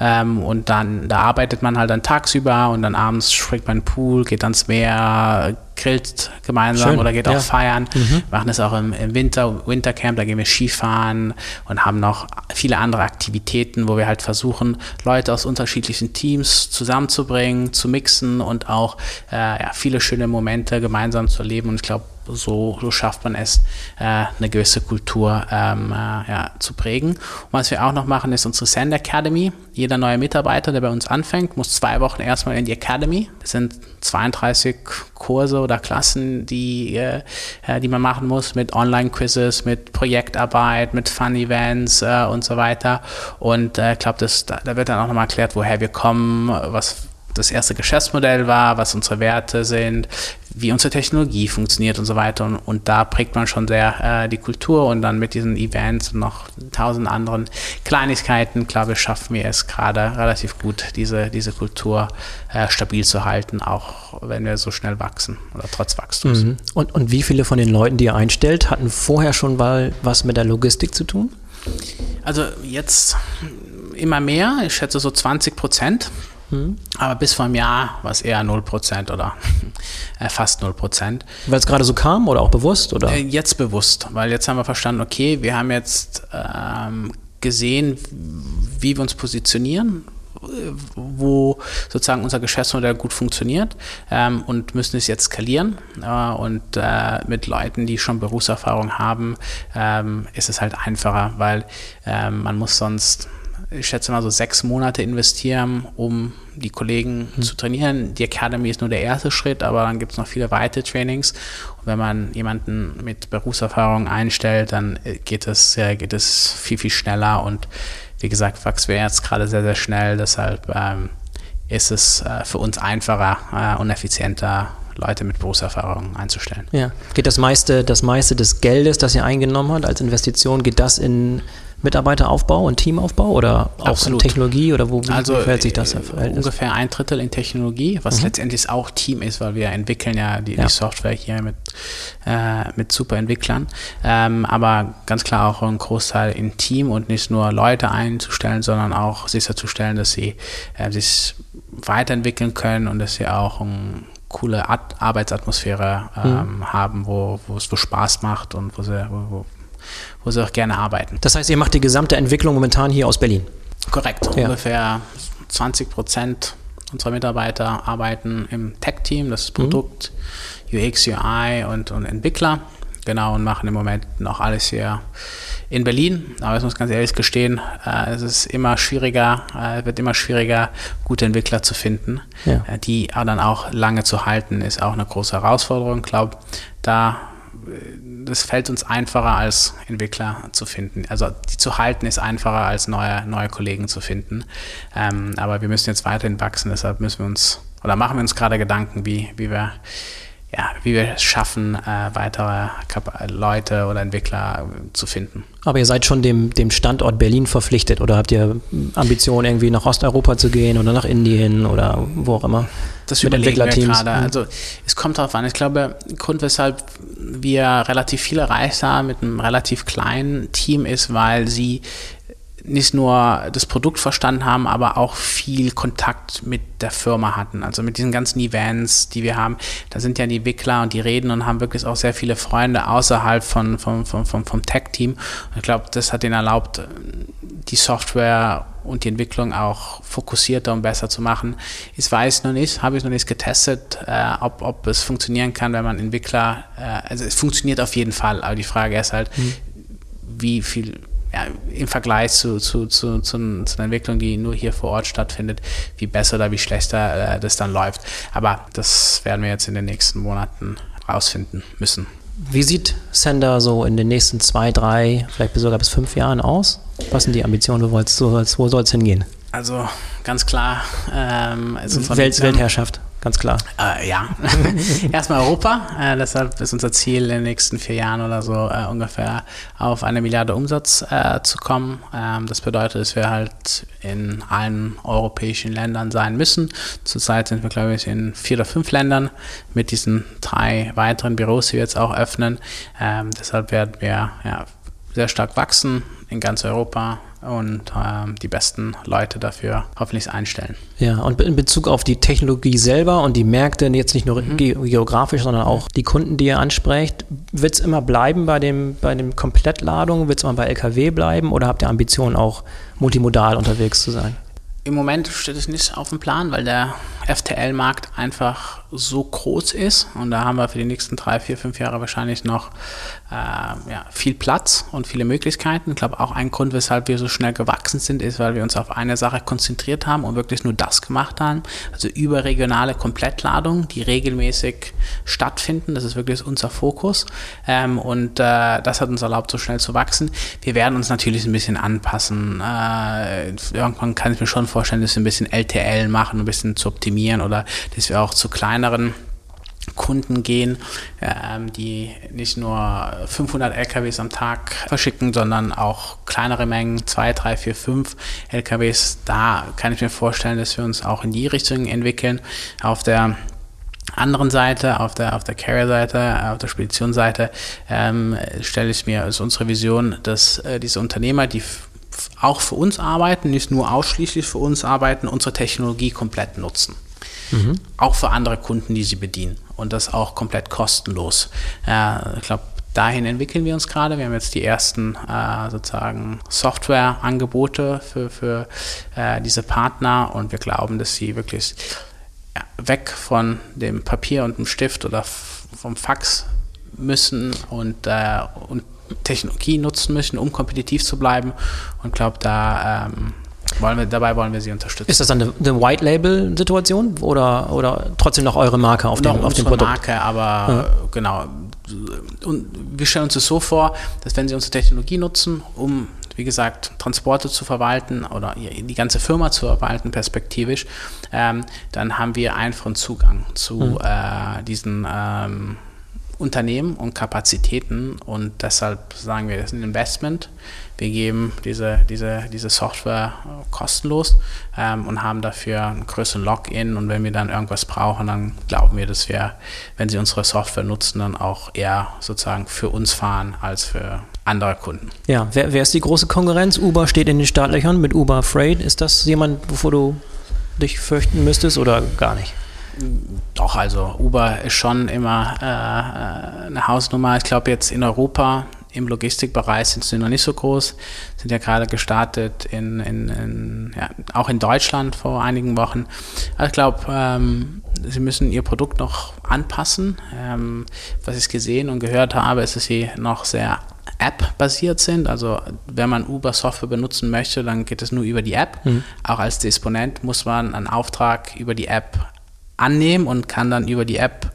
Ähm, und dann, da arbeitet man halt dann tagsüber und dann abends springt man in den Pool, geht ans Meer, grillt gemeinsam Schön. oder geht ja. auch feiern. Mhm. machen es auch im, im, Winter, Wintercamp, da gehen wir Skifahren und haben noch viele andere Aktivitäten, wo wir halt versuchen, Leute aus unterschiedlichen Teams zusammenzubringen, zu mixen und auch äh, ja, viele schöne Momente gemeinsam zu erleben. Und ich glaube, so, so schafft man es, äh, eine gewisse Kultur ähm, äh, ja, zu prägen. Und was wir auch noch machen, ist unsere Sand Academy. Jeder neue Mitarbeiter, der bei uns anfängt, muss zwei Wochen erstmal in die Academy. Das sind 32 Kurse oder Klassen, die, äh, äh, die man machen muss mit Online-Quizzes, mit Projektarbeit, mit Fun-Events äh, und so weiter. Und äh, ich glaube, da, da wird dann auch nochmal erklärt, woher wir kommen, was das erste Geschäftsmodell war, was unsere Werte sind, wie unsere Technologie funktioniert und so weiter. Und, und da prägt man schon sehr äh, die Kultur und dann mit diesen Events und noch tausend anderen Kleinigkeiten, glaube ich, schaffen wir es gerade relativ gut, diese, diese Kultur äh, stabil zu halten, auch wenn wir so schnell wachsen oder trotz Wachstums. Mhm. Und, und wie viele von den Leuten, die ihr einstellt, hatten vorher schon mal was mit der Logistik zu tun? Also jetzt immer mehr, ich schätze so 20 Prozent. Mhm. Aber bis vor einem Jahr war es eher 0% oder (laughs) äh, fast 0%. Weil es gerade so kam oder auch bewusst? Oder? Äh, jetzt bewusst, weil jetzt haben wir verstanden, okay, wir haben jetzt ähm, gesehen, wie wir uns positionieren, wo sozusagen unser Geschäftsmodell gut funktioniert ähm, und müssen es jetzt skalieren. Äh, und äh, mit Leuten, die schon Berufserfahrung haben, ähm, ist es halt einfacher, weil ähm, man muss sonst ich schätze mal so sechs Monate investieren, um die Kollegen mhm. zu trainieren. Die Academy ist nur der erste Schritt, aber dann gibt es noch viele weitere Trainings. Und wenn man jemanden mit Berufserfahrung einstellt, dann äh, geht es, geht es viel, viel schneller. Und wie gesagt, wachsen wir jetzt gerade sehr, sehr schnell. Deshalb ähm, ist es äh, für uns einfacher äh, und effizienter, Leute mit Berufserfahrung einzustellen. Ja. Geht das meiste, das meiste des Geldes, das ihr eingenommen habt als Investition, geht das in Mitarbeiteraufbau und Teamaufbau oder auch Absolut. in Technologie oder wo also, verhält sich das? Verhältnis? Ungefähr ein Drittel in Technologie, was mhm. letztendlich auch Team ist, weil wir entwickeln ja die, ja. die Software hier mit, äh, mit super Entwicklern. Ähm, aber ganz klar auch ein Großteil in Team und nicht nur Leute einzustellen, sondern auch sicherzustellen, dass sie äh, sich weiterentwickeln können und dass sie auch ein coole Arbeitsatmosphäre mhm. ähm, mhm. haben, wo, wo es wo Spaß macht und wo sie, wo, wo, wo sie auch gerne arbeiten. Das heißt, ihr macht die gesamte Entwicklung momentan hier aus Berlin? Korrekt. Ja. Ungefähr 20 Prozent unserer Mitarbeiter arbeiten im Tech-Team, das ist mhm. Produkt, mhm. UX, UI und, und Entwickler. Genau, und machen im Moment noch alles hier in Berlin. Aber ich muss ganz ehrlich gestehen, äh, es ist immer schwieriger, äh, wird immer schwieriger, gute Entwickler zu finden. Ja. Äh, die dann auch lange zu halten, ist auch eine große Herausforderung. Ich glaube, da das fällt uns einfacher als Entwickler zu finden. Also die zu halten ist einfacher als neue, neue Kollegen zu finden. Ähm, aber wir müssen jetzt weiterhin wachsen, deshalb müssen wir uns oder machen wir uns gerade Gedanken, wie, wie wir ja, wie wir es schaffen, äh, weitere Leute oder Entwickler zu finden. Aber ihr seid schon dem, dem Standort Berlin verpflichtet oder habt ihr Ambitionen, irgendwie nach Osteuropa zu gehen oder nach Indien oder wo auch immer? Das mit Entwicklerteams. Gerade. Also es kommt darauf an. Ich glaube, Grund, weshalb wir relativ viel erreicht haben mit einem relativ kleinen Team ist, weil sie nicht nur das Produkt verstanden haben, aber auch viel Kontakt mit der Firma hatten. Also mit diesen ganzen Events, die wir haben. Da sind ja die Entwickler und die reden und haben wirklich auch sehr viele Freunde außerhalb von, von, von, vom, vom Tech-Team. Ich glaube, das hat ihnen erlaubt, die Software und die Entwicklung auch fokussierter und besser zu machen. Ich weiß noch nicht, habe ich noch nicht getestet, äh, ob, ob es funktionieren kann, wenn man Entwickler, äh, also es funktioniert auf jeden Fall, aber die Frage ist halt, mhm. wie viel ja, im Vergleich zu, zu, zu, zu, zu einer Entwicklung, die nur hier vor Ort stattfindet, wie besser oder wie schlechter äh, das dann läuft. Aber das werden wir jetzt in den nächsten Monaten rausfinden müssen. Wie sieht Sender so in den nächsten zwei, drei, vielleicht sogar bis fünf Jahren aus? Was sind die Ambitionen? Wo, wo soll es hingehen? Also ganz klar. Ähm, also Welt, Weltherrschaft ganz klar. Äh, ja, (laughs) erstmal Europa. Äh, deshalb ist unser Ziel in den nächsten vier Jahren oder so äh, ungefähr auf eine Milliarde Umsatz äh, zu kommen. Ähm, das bedeutet, dass wir halt in allen europäischen Ländern sein müssen. Zurzeit sind wir, glaube ich, in vier oder fünf Ländern mit diesen drei weiteren Büros, die wir jetzt auch öffnen. Ähm, deshalb werden wir ja, sehr stark wachsen in ganz Europa und ähm, die besten Leute dafür hoffentlich einstellen. Ja, und in Bezug auf die Technologie selber und die Märkte, jetzt nicht nur mhm. geografisch, sondern auch die Kunden, die ihr ansprecht, wird es immer bleiben bei dem, bei dem Komplettladung? Wird es immer bei LKW bleiben oder habt ihr Ambitionen auch multimodal unterwegs zu sein? Im Moment steht es nicht auf dem Plan, weil der FTL-Markt einfach so groß ist und da haben wir für die nächsten drei, vier, fünf Jahre wahrscheinlich noch äh, ja, viel Platz und viele Möglichkeiten. Ich glaube, auch ein Grund, weshalb wir so schnell gewachsen sind, ist, weil wir uns auf eine Sache konzentriert haben und wirklich nur das gemacht haben. Also überregionale Komplettladungen, die regelmäßig stattfinden. Das ist wirklich unser Fokus ähm, und äh, das hat uns erlaubt, so schnell zu wachsen. Wir werden uns natürlich ein bisschen anpassen. Äh, irgendwann kann ich mir schon vorstellen, dass wir ein bisschen LTL machen, ein bisschen zu optimieren oder dass wir auch zu kleineren Kunden gehen, ähm, die nicht nur 500 LKWs am Tag verschicken, sondern auch kleinere Mengen, 2, 3, 4, 5 LKWs. Da kann ich mir vorstellen, dass wir uns auch in die Richtung entwickeln. Auf der anderen Seite, auf der, auf der Carrier-Seite, auf der Speditionsseite, ähm, stelle ich mir, ist unsere Vision, dass äh, diese Unternehmer, die auch für uns arbeiten, nicht nur ausschließlich für uns arbeiten, unsere Technologie komplett nutzen. Mhm. Auch für andere Kunden, die sie bedienen. Und das auch komplett kostenlos. Äh, ich glaube, dahin entwickeln wir uns gerade. Wir haben jetzt die ersten äh, sozusagen Softwareangebote für, für äh, diese Partner und wir glauben, dass sie wirklich weg von dem Papier und dem Stift oder vom Fax müssen und, äh, und Technologie nutzen müssen, um kompetitiv zu bleiben. Und glaube, da ähm, wollen wir, dabei wollen wir sie unterstützen. Ist das dann eine, eine White-Label-Situation oder, oder trotzdem noch eure Marke auf, dem, auf dem Produkt? Marke, aber ja. genau. Und wir stellen uns das so vor, dass wenn sie unsere Technologie nutzen, um wie gesagt, Transporte zu verwalten oder die ganze Firma zu verwalten, perspektivisch, ähm, dann haben wir einfachen Zugang zu mhm. äh, diesen ähm, Unternehmen und Kapazitäten und deshalb sagen wir, das ist ein Investment. Wir geben diese, diese, diese Software kostenlos ähm, und haben dafür einen größeren Login und wenn wir dann irgendwas brauchen, dann glauben wir, dass wir, wenn sie unsere Software nutzen, dann auch eher sozusagen für uns fahren als für andere Kunden. Ja, wer, wer ist die große Konkurrenz? Uber steht in den Startlöchern mit Uber Freight. Ist das jemand, wovor du dich fürchten müsstest oder gar nicht? Doch, also Uber ist schon immer äh, eine Hausnummer. Ich glaube jetzt in Europa im Logistikbereich sind sie noch nicht so groß, sind ja gerade gestartet in, in, in ja, auch in Deutschland vor einigen Wochen. Also ich glaube, ähm, sie müssen ihr Produkt noch anpassen. Ähm, was ich gesehen und gehört habe, ist, dass sie noch sehr App-basiert sind. Also wenn man Uber-Software benutzen möchte, dann geht es nur über die App. Mhm. Auch als Disponent muss man einen Auftrag über die App annehmen und kann dann über die App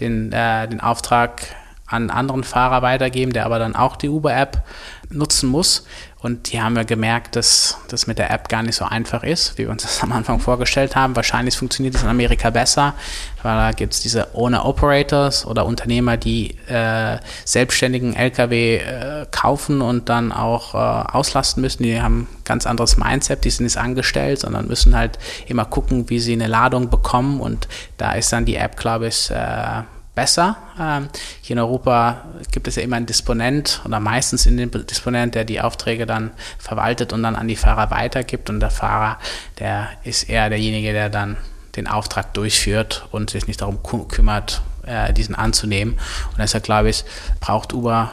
den, äh, den Auftrag an anderen Fahrer weitergeben, der aber dann auch die Uber-App nutzen muss. Und die haben wir gemerkt, dass das mit der App gar nicht so einfach ist, wie wir uns das (laughs) am Anfang vorgestellt haben. Wahrscheinlich funktioniert es in Amerika besser, weil da gibt es diese Owner-Operators oder Unternehmer, die äh, selbstständigen Lkw äh, kaufen und dann auch äh, auslasten müssen. Die haben ganz anderes Mindset, die sind nicht angestellt, sondern müssen halt immer gucken, wie sie eine Ladung bekommen. Und da ist dann die App, glaube ich, äh, besser. Ähm, hier in Europa gibt es ja immer einen Disponent oder meistens in den Disponent, der die Aufträge dann verwaltet und dann an die Fahrer weitergibt. Und der Fahrer, der ist eher derjenige, der dann den Auftrag durchführt und sich nicht darum kümmert, äh, diesen anzunehmen. Und deshalb glaube ich, braucht Uber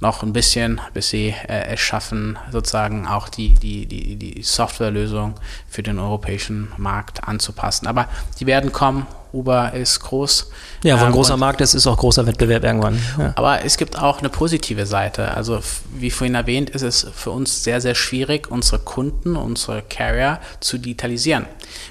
noch ein bisschen, bis sie äh, es schaffen, sozusagen auch die, die, die, die Softwarelösung für den europäischen Markt anzupassen. Aber die werden kommen Uber ist groß. Ja, wo ein ähm, großer Markt ist, ist auch großer Wettbewerb irgendwann. Ja. Aber es gibt auch eine positive Seite. Also wie vorhin erwähnt, ist es für uns sehr, sehr schwierig, unsere Kunden, unsere Carrier zu digitalisieren.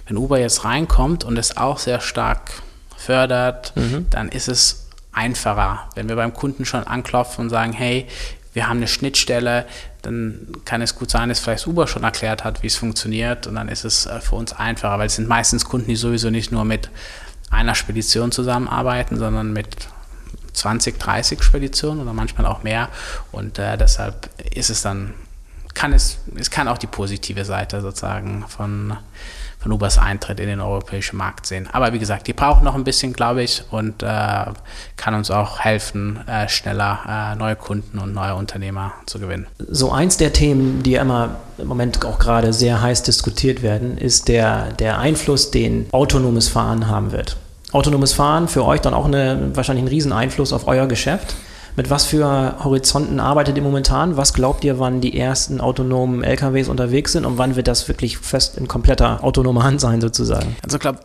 Wenn Uber jetzt reinkommt und es auch sehr stark fördert, mhm. dann ist es einfacher. Wenn wir beim Kunden schon anklopfen und sagen, hey, wir haben eine Schnittstelle, dann kann es gut sein, dass vielleicht Uber schon erklärt hat, wie es funktioniert und dann ist es äh, für uns einfacher, weil es sind meistens Kunden, die sowieso nicht nur mit einer Spedition zusammenarbeiten, sondern mit 20, 30 Speditionen oder manchmal auch mehr. Und äh, deshalb ist es dann, kann es, es kann auch die positive Seite sozusagen von, von Ubers Eintritt in den europäischen Markt sehen. Aber wie gesagt, die brauchen noch ein bisschen, glaube ich, und äh, kann uns auch helfen, äh, schneller äh, neue Kunden und neue Unternehmer zu gewinnen. So eins der Themen, die immer im Moment auch gerade sehr heiß diskutiert werden, ist der, der Einfluss, den autonomes Fahren haben wird. Autonomes Fahren für euch dann auch eine, wahrscheinlich einen riesen Einfluss auf euer Geschäft. Mit was für Horizonten arbeitet ihr momentan? Was glaubt ihr, wann die ersten autonomen LKWs unterwegs sind und wann wird das wirklich fest in kompletter autonomer Hand sein sozusagen? Also ich glaube,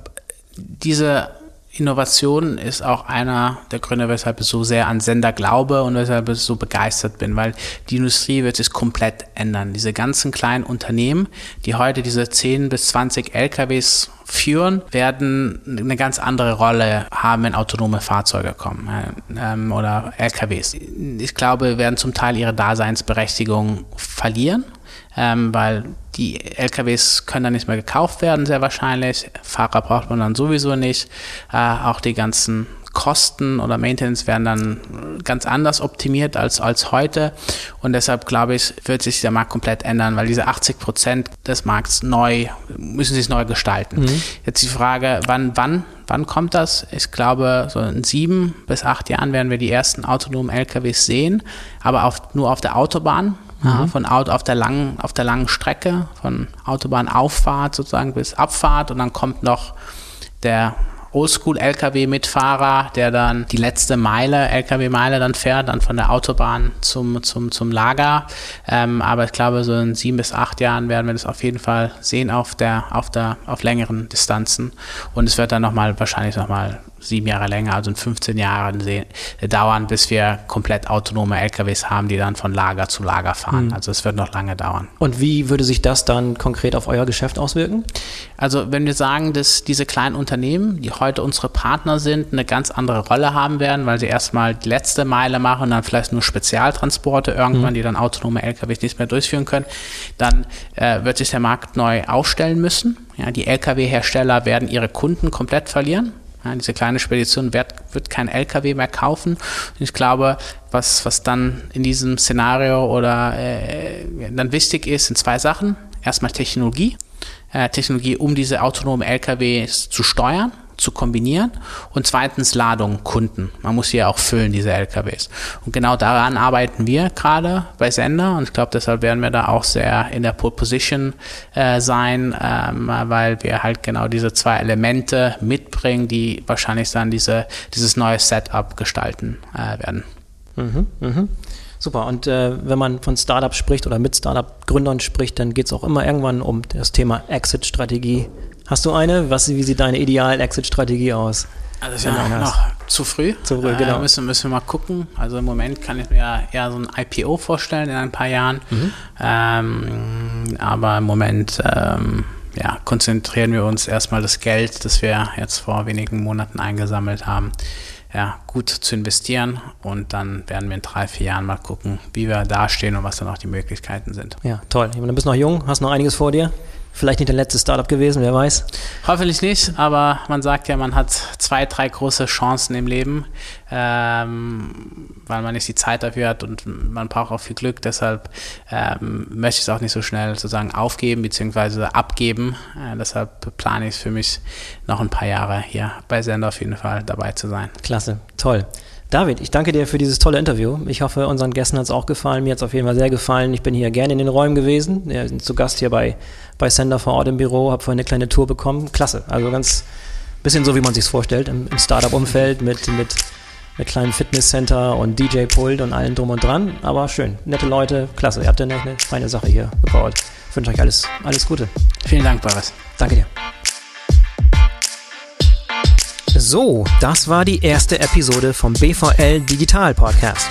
diese Innovation ist auch einer der Gründe, weshalb ich so sehr an Sender glaube und weshalb ich so begeistert bin, weil die Industrie wird sich komplett ändern. Diese ganzen kleinen Unternehmen, die heute diese 10 bis 20 LKWs führen, werden eine ganz andere Rolle haben, wenn autonome Fahrzeuge kommen ähm, oder LKWs. Ich glaube, werden zum Teil ihre Daseinsberechtigung verlieren ähm, weil die LKWs können dann nicht mehr gekauft werden, sehr wahrscheinlich. Fahrer braucht man dann sowieso nicht. Äh, auch die ganzen Kosten oder Maintenance werden dann ganz anders optimiert als, als heute. Und deshalb glaube ich, wird sich der Markt komplett ändern, weil diese 80 Prozent des Markts neu, müssen sich neu gestalten. Mhm. Jetzt die Frage, wann, wann, wann kommt das? Ich glaube, so in sieben bis acht Jahren werden wir die ersten autonomen LKWs sehen, aber auf, nur auf der Autobahn ja, mhm. von Auto auf der langen, auf der langen Strecke, von Autobahnauffahrt sozusagen bis Abfahrt und dann kommt noch der Oldschool-LKW-Mitfahrer, der dann die letzte Meile, LKW-Meile dann fährt, dann von der Autobahn zum, zum, zum Lager. Ähm, aber ich glaube, so in sieben bis acht Jahren werden wir das auf jeden Fall sehen auf der, auf der, auf längeren Distanzen. Und es wird dann nochmal, wahrscheinlich nochmal sieben Jahre länger, also in 15 Jahren sehen, dauern, bis wir komplett autonome LKWs haben, die dann von Lager zu Lager fahren. Mhm. Also es wird noch lange dauern. Und wie würde sich das dann konkret auf euer Geschäft auswirken? Also wenn wir sagen, dass diese kleinen Unternehmen, die heute unsere Partner sind, eine ganz andere Rolle haben werden, weil sie erstmal die letzte Meile machen und dann vielleicht nur Spezialtransporte irgendwann, mhm. die dann autonome LKWs nicht mehr durchführen können, dann äh, wird sich der Markt neu aufstellen müssen. Ja, die Lkw-Hersteller werden ihre Kunden komplett verlieren. Ja, diese kleine Spedition wird, wird kein LKW mehr kaufen. Und ich glaube, was, was dann in diesem Szenario oder äh, dann wichtig ist, sind zwei Sachen. Erstmal Technologie. Äh, Technologie, um diese autonomen LKWs zu steuern zu kombinieren und zweitens Ladung Kunden. Man muss hier auch füllen, diese LKWs. Und genau daran arbeiten wir gerade bei Sender und ich glaube, deshalb werden wir da auch sehr in der Pole Position äh, sein, ähm, weil wir halt genau diese zwei Elemente mitbringen, die wahrscheinlich dann diese, dieses neue Setup gestalten äh, werden. Mhm, mh. Super. Und äh, wenn man von Startup spricht oder mit Startup-Gründern spricht, dann geht es auch immer irgendwann um das Thema Exit-Strategie. Hast du eine? Was, wie sieht deine Ideal-Exit-Strategie aus? Also ist ja noch zu früh. Zu früh, genau. Äh, müssen, müssen wir mal gucken. Also im Moment kann ich mir eher so ein IPO vorstellen in ein paar Jahren. Mhm. Ähm, aber im Moment ähm, ja, konzentrieren wir uns erstmal das Geld, das wir jetzt vor wenigen Monaten eingesammelt haben, ja, gut zu investieren und dann werden wir in drei, vier Jahren mal gucken, wie wir dastehen und was dann auch die Möglichkeiten sind. Ja, toll. Meine, du bist noch jung, hast noch einiges vor dir. Vielleicht nicht der letzte Startup gewesen, wer weiß. Hoffentlich nicht, aber man sagt ja, man hat zwei, drei große Chancen im Leben, ähm, weil man nicht die Zeit dafür hat und man braucht auch viel Glück. Deshalb ähm, möchte ich es auch nicht so schnell sozusagen aufgeben bzw. abgeben. Äh, deshalb plane ich es für mich noch ein paar Jahre hier bei Sender auf jeden Fall dabei zu sein. Klasse, toll. David, ich danke dir für dieses tolle Interview. Ich hoffe, unseren Gästen hat es auch gefallen. Mir hat es auf jeden Fall sehr gefallen. Ich bin hier gerne in den Räumen gewesen. Wir sind zu Gast hier bei, bei Sender vor Ort im Büro, habe vorhin eine kleine Tour bekommen. Klasse. Also ganz bisschen so, wie man sich vorstellt, im, im Startup-Umfeld mit, mit, mit kleinem Fitnesscenter und DJ-Pult und allem drum und dran. Aber schön. Nette Leute, klasse. Ihr habt ja eine, eine feine Sache hier gebaut. Ich wünsche euch alles, alles Gute. Vielen Dank, Boris. Danke dir. So, das war die erste Episode vom BVL Digital Podcast.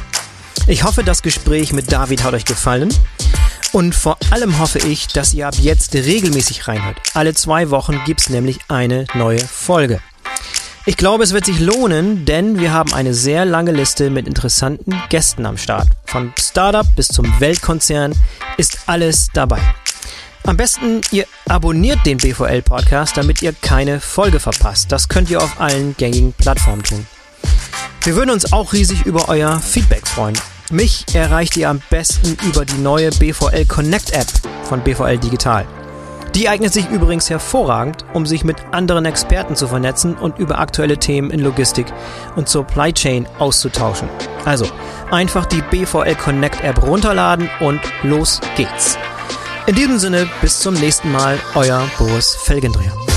Ich hoffe, das Gespräch mit David hat euch gefallen. Und vor allem hoffe ich, dass ihr ab jetzt regelmäßig reinhört. Alle zwei Wochen gibt es nämlich eine neue Folge. Ich glaube, es wird sich lohnen, denn wir haben eine sehr lange Liste mit interessanten Gästen am Start. Von Startup bis zum Weltkonzern ist alles dabei. Am besten, ihr abonniert den BVL-Podcast, damit ihr keine Folge verpasst. Das könnt ihr auf allen gängigen Plattformen tun. Wir würden uns auch riesig über euer Feedback freuen. Mich erreicht ihr am besten über die neue BVL Connect App von BVL Digital. Die eignet sich übrigens hervorragend, um sich mit anderen Experten zu vernetzen und über aktuelle Themen in Logistik und Supply Chain auszutauschen. Also einfach die BVL Connect App runterladen und los geht's. In diesem Sinne, bis zum nächsten Mal, euer Boris Felgendreher.